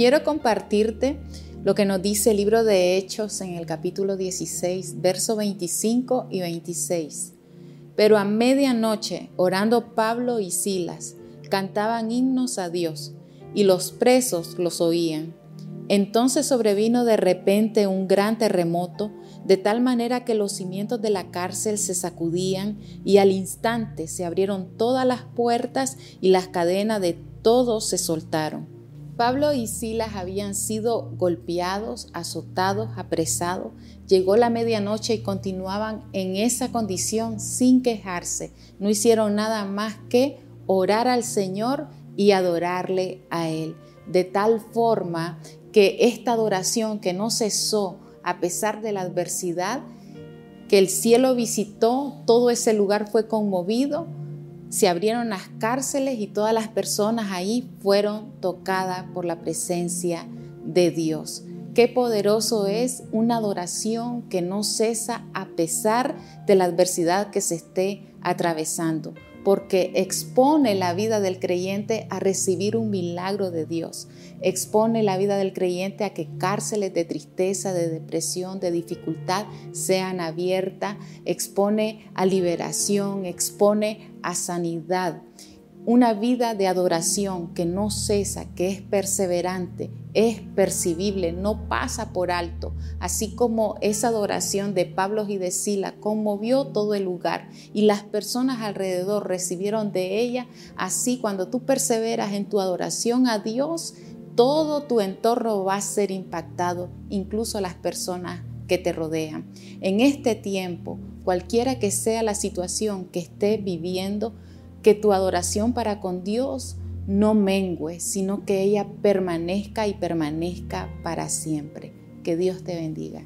Quiero compartirte lo que nos dice el libro de Hechos en el capítulo 16, verso 25 y 26. Pero a medianoche, orando Pablo y Silas, cantaban himnos a Dios, y los presos los oían. Entonces sobrevino de repente un gran terremoto, de tal manera que los cimientos de la cárcel se sacudían y al instante se abrieron todas las puertas y las cadenas de todos se soltaron. Pablo y Silas habían sido golpeados, azotados, apresados. Llegó la medianoche y continuaban en esa condición sin quejarse. No hicieron nada más que orar al Señor y adorarle a Él. De tal forma que esta adoración que no cesó a pesar de la adversidad, que el cielo visitó, todo ese lugar fue conmovido se abrieron las cárceles y todas las personas ahí fueron tocadas por la presencia de Dios. Qué poderoso es una adoración que no cesa a pesar de la adversidad que se esté atravesando porque expone la vida del creyente a recibir un milagro de Dios. Expone la vida del creyente a que cárceles de tristeza, de depresión, de dificultad sean abiertas. Expone a liberación, expone a sanidad. Una vida de adoración que no cesa, que es perseverante, es percibible, no pasa por alto, así como esa adoración de Pablo y de Sila conmovió todo el lugar y las personas alrededor recibieron de ella, así cuando tú perseveras en tu adoración a Dios, todo tu entorno va a ser impactado, incluso las personas que te rodean. En este tiempo, cualquiera que sea la situación que estés viviendo, que tu adoración para con Dios no mengue, sino que ella permanezca y permanezca para siempre. Que Dios te bendiga.